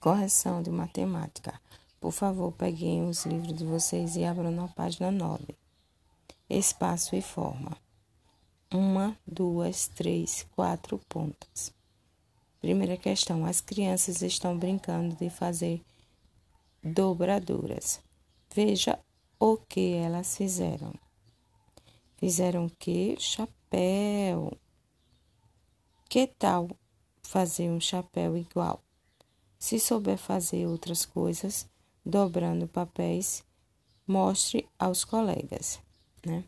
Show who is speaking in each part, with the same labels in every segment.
Speaker 1: Correção de matemática. Por favor, peguem os livros de vocês e abram na página 9. Espaço e forma. Uma, duas, três, quatro pontas. Primeira questão: as crianças estão brincando de fazer dobraduras. Veja o que elas fizeram. Fizeram que? Chapéu. Que tal fazer um chapéu igual? Se souber fazer outras coisas, dobrando papéis, mostre aos colegas, né?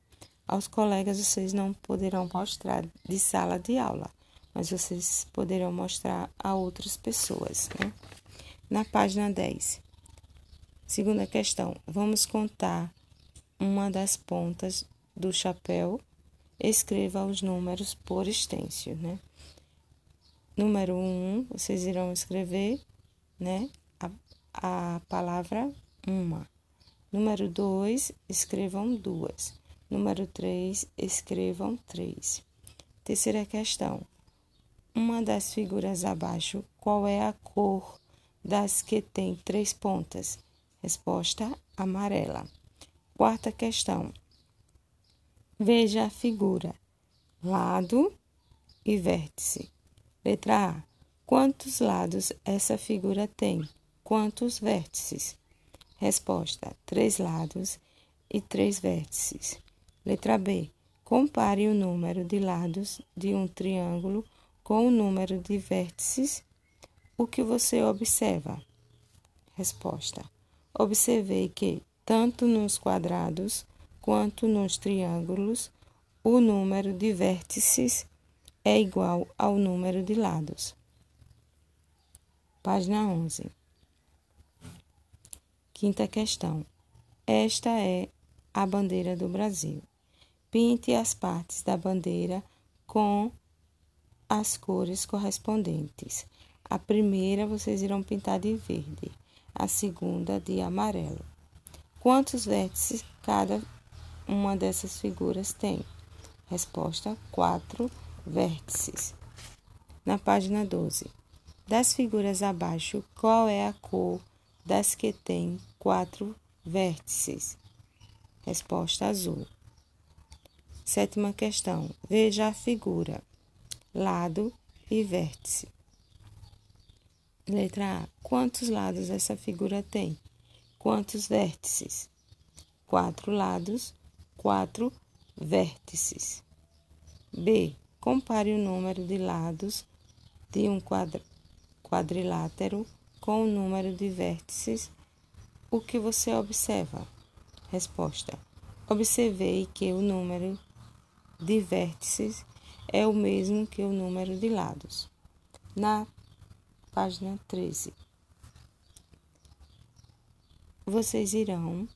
Speaker 1: Aos colegas vocês não poderão mostrar de sala de aula, mas vocês poderão mostrar a outras pessoas, né? Na página 10. Segunda questão. Vamos contar uma das pontas do chapéu. Escreva os números por extenso, né? Número 1, um, vocês irão escrever né? A, a palavra uma. Número dois, escrevam duas. Número três, escrevam três. Terceira questão. Uma das figuras abaixo, qual é a cor das que tem três pontas? Resposta: amarela. Quarta questão. Veja a figura: lado e vértice. Letra A. Quantos lados essa figura tem? Quantos vértices? Resposta: três lados e três vértices. Letra B. Compare o número de lados de um triângulo com o número de vértices. O que você observa? Resposta: Observei que, tanto nos quadrados quanto nos triângulos, o número de vértices é igual ao número de lados. Página 11. Quinta questão. Esta é a bandeira do Brasil. Pinte as partes da bandeira com as cores correspondentes. A primeira vocês irão pintar de verde, a segunda de amarelo. Quantos vértices cada uma dessas figuras tem? Resposta: quatro vértices. Na página 12. Das figuras abaixo, qual é a cor das que têm quatro vértices? Resposta azul. Sétima questão. Veja a figura: lado e vértice. Letra A. Quantos lados essa figura tem? Quantos vértices? Quatro lados, quatro vértices. B. Compare o número de lados de um quadro quadrilátero com o número de vértices, o que você observa? Resposta: Observei que o número de vértices é o mesmo que o número de lados. Na página 13, vocês irão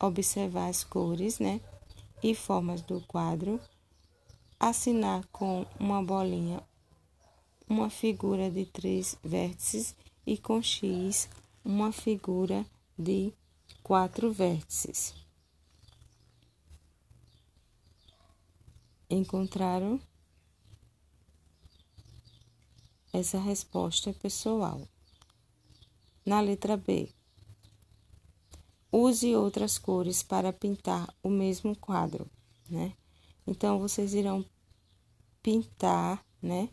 Speaker 1: observar as cores, né? E formas do quadro, assinar com uma bolinha uma figura de três vértices e com X uma figura de quatro vértices. Encontraram essa resposta pessoal. Na letra B, use outras cores para pintar o mesmo quadro, né? Então, vocês irão pintar, né?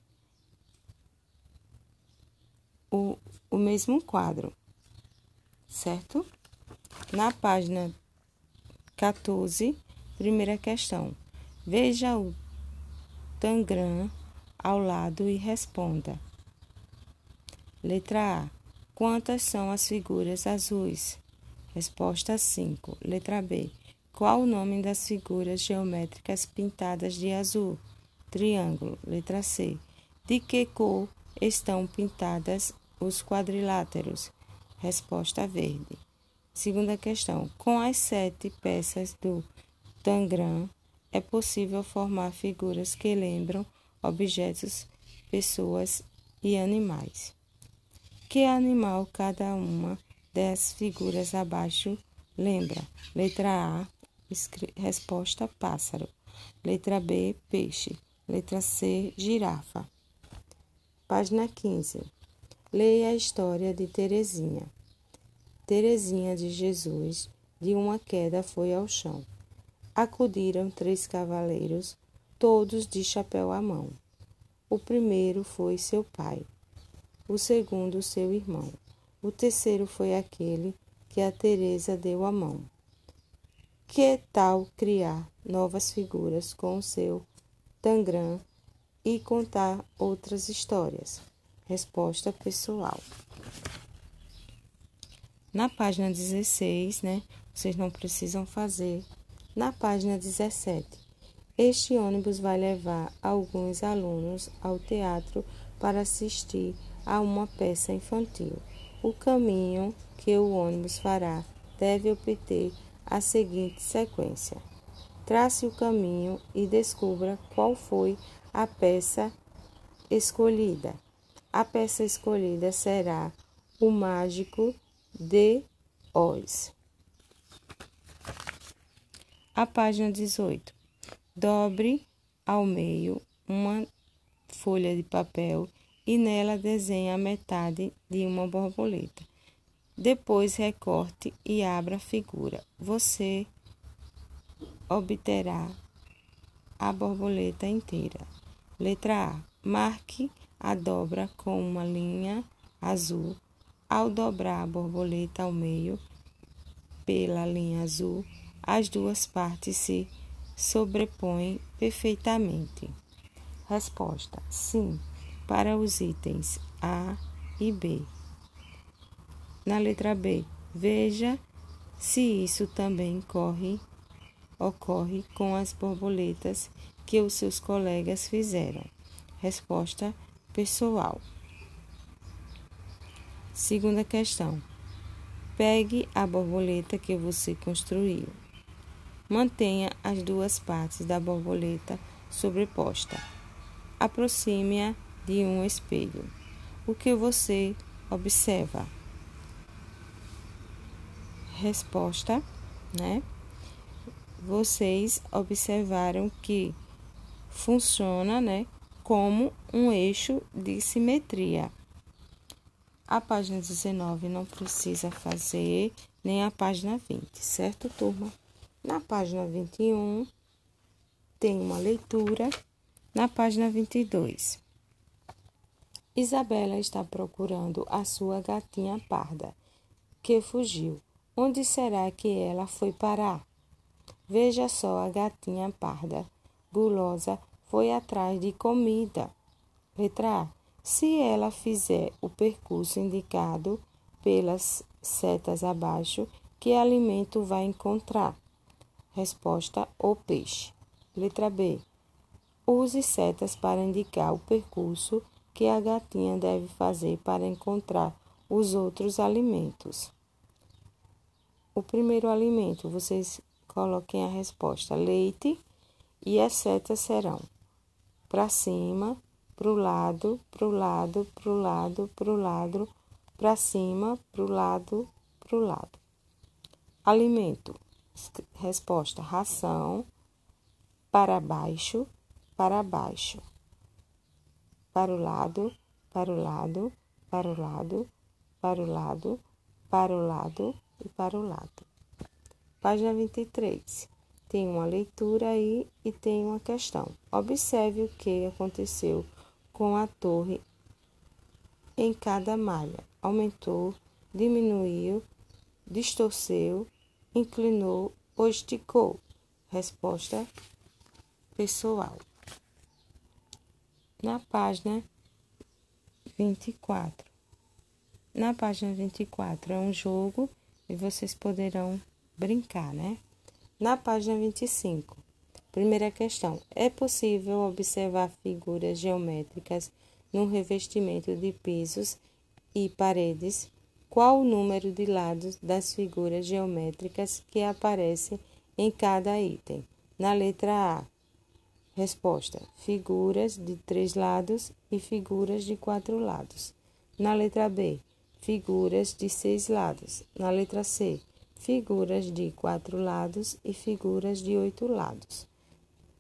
Speaker 1: O, o mesmo quadro, certo? Na página 14, primeira questão. Veja o tangram ao lado e responda. Letra A. Quantas são as figuras azuis? Resposta 5. Letra B. Qual o nome das figuras geométricas pintadas de azul? Triângulo. Letra C. De que cor estão pintadas os quadriláteros? Resposta verde. Segunda questão. Com as sete peças do tangram, é possível formar figuras que lembram objetos, pessoas e animais. Que animal cada uma das figuras abaixo lembra? Letra A, resposta pássaro. Letra B, peixe. Letra C, girafa. Página 15. Leia a história de Terezinha. Terezinha de Jesus, de uma queda, foi ao chão. Acudiram três cavaleiros, todos de chapéu à mão. O primeiro foi seu pai, o segundo seu irmão, o terceiro foi aquele que a Teresa deu a mão. Que tal criar novas figuras com o seu tangram e contar outras histórias? Resposta pessoal. Na página 16, né, vocês não precisam fazer. Na página 17, este ônibus vai levar alguns alunos ao teatro para assistir a uma peça infantil. O caminho que o ônibus fará deve obter a seguinte sequência: trace o caminho e descubra qual foi a peça escolhida. A peça escolhida será O Mágico de Oz. A página 18. Dobre ao meio uma folha de papel e nela desenhe a metade de uma borboleta. Depois recorte e abra a figura. Você obterá a borboleta inteira. Letra A. Marque a dobra com uma linha azul. Ao dobrar a borboleta ao meio pela linha azul, as duas partes se sobrepõem perfeitamente. Resposta: sim, para os itens A e B. Na letra B, veja se isso também corre, ocorre com as borboletas que os seus colegas fizeram. Resposta pessoal. Segunda questão. Pegue a borboleta que você construiu. Mantenha as duas partes da borboleta sobreposta. Aproxime-a de um espelho. O que você observa? resposta, né? Vocês observaram que funciona, né, como um eixo de simetria. A página 19 não precisa fazer, nem a página 20, certo, turma? Na página 21 tem uma leitura. Na página 22, Isabela está procurando a sua gatinha parda, que fugiu. Onde será que ela foi parar? Veja só a gatinha parda, gulosa, foi atrás de comida. Letra A. Se ela fizer o percurso indicado pelas setas abaixo, que alimento vai encontrar? Resposta: o peixe. Letra B. Use setas para indicar o percurso que a gatinha deve fazer para encontrar os outros alimentos. O primeiro alimento, vocês coloquem a resposta leite e as setas serão para cima, para o lado, para o lado, para o lado, para o lado, para cima, para o lado, para o lado. Alimento, resposta ração, para baixo, para baixo, para o lado, para o lado, para o lado, para o lado, para o lado e para o lado. Página 23. Tem uma leitura aí e tem uma questão. Observe o que aconteceu com a torre em cada malha. Aumentou, diminuiu, distorceu, inclinou ou esticou. Resposta pessoal. Na página 24. Na página 24 é um jogo e vocês poderão brincar, né? Na página 25, primeira questão: é possível observar figuras geométricas no revestimento de pisos e paredes? Qual o número de lados das figuras geométricas que aparecem em cada item? Na letra A, resposta: figuras de três lados e figuras de quatro lados. Na letra B, figuras de seis lados. Na letra C, figuras de quatro lados e figuras de oito lados.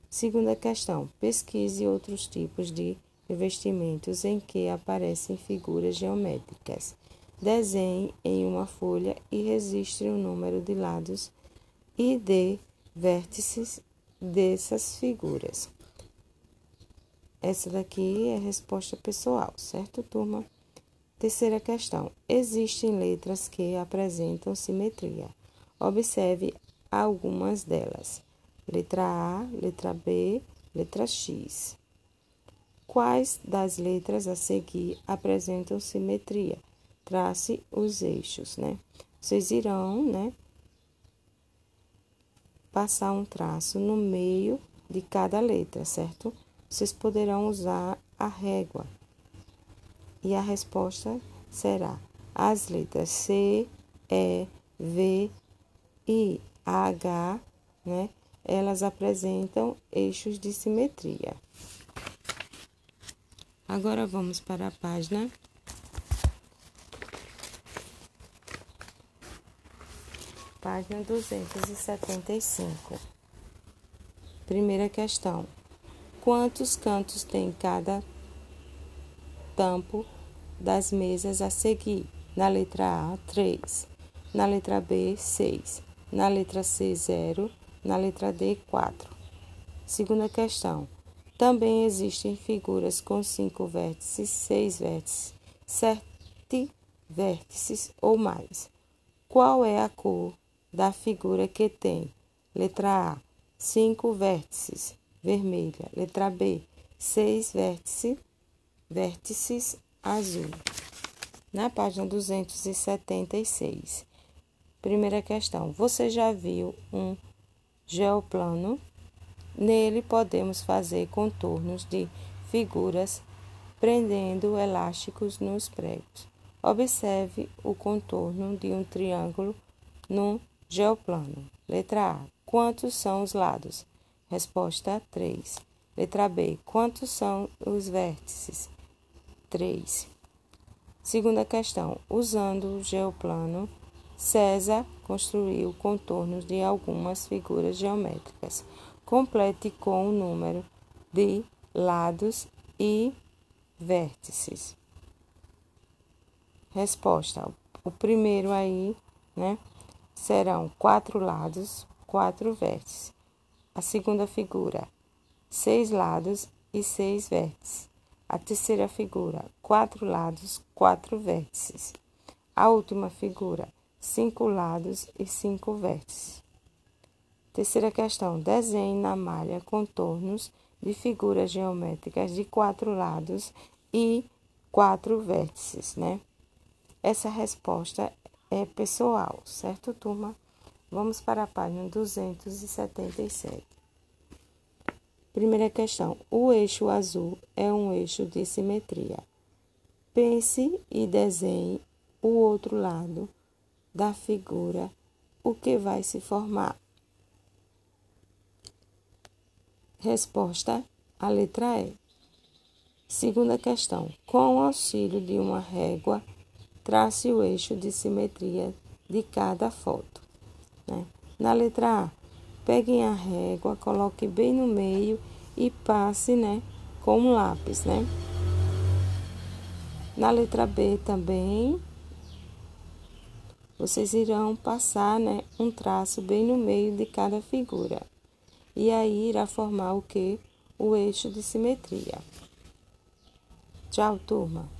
Speaker 1: Segunda questão: pesquise outros tipos de revestimentos em que aparecem figuras geométricas. Desenhe em uma folha e registre o número de lados e de vértices dessas figuras. Essa daqui é a resposta pessoal, certo, turma? Terceira questão. Existem letras que apresentam simetria. Observe algumas delas. Letra A, letra B, letra X. Quais das letras a seguir apresentam simetria? Trace os eixos, né? Vocês irão, né, passar um traço no meio de cada letra, certo? Vocês poderão usar a régua. E a resposta será as letras C, E, V, I, H, né? Elas apresentam eixos de simetria. Agora vamos para a página página 275. Primeira questão: Quantos cantos tem cada tampo das mesas a seguir? Na letra A, 3. Na letra B, 6. Na letra C, 0. Na letra D, 4. Segunda questão. Também existem figuras com cinco vértices, seis vértices, sete vértices ou mais. Qual é a cor da figura que tem? Letra A, cinco vértices, vermelha. Letra B, seis vértices, vértices azul. Na página 276. Primeira questão. Você já viu um geoplano? Nele podemos fazer contornos de figuras prendendo elásticos nos pregos. Observe o contorno de um triângulo num geoplano. Letra A. Quantos são os lados? Resposta 3. Letra B. Quantos são os vértices? 3. Segunda questão. Usando o geoplano, César construiu contornos de algumas figuras geométricas. Complete com o número de lados e vértices. Resposta: o primeiro aí, né, serão quatro lados, quatro vértices. A segunda figura, seis lados e seis vértices. A terceira figura, quatro lados, quatro vértices. A última figura, cinco lados e cinco vértices. Terceira questão: desenhe na malha contornos de figuras geométricas de quatro lados e quatro vértices, né? Essa resposta é pessoal, certo, turma? Vamos para a página 277. Primeira questão: o eixo azul é um eixo de simetria. Pense e desenhe o outro lado da figura, o que vai se formar? Resposta: a letra E. Segunda questão: com o auxílio de uma régua, trace o eixo de simetria de cada foto. Né? Na letra A, peguem a régua, coloque bem no meio e passe né, com um lápis. Né? Na letra B também, vocês irão passar né, um traço bem no meio de cada figura. E aí irá formar o que? O eixo de simetria. Tchau, turma.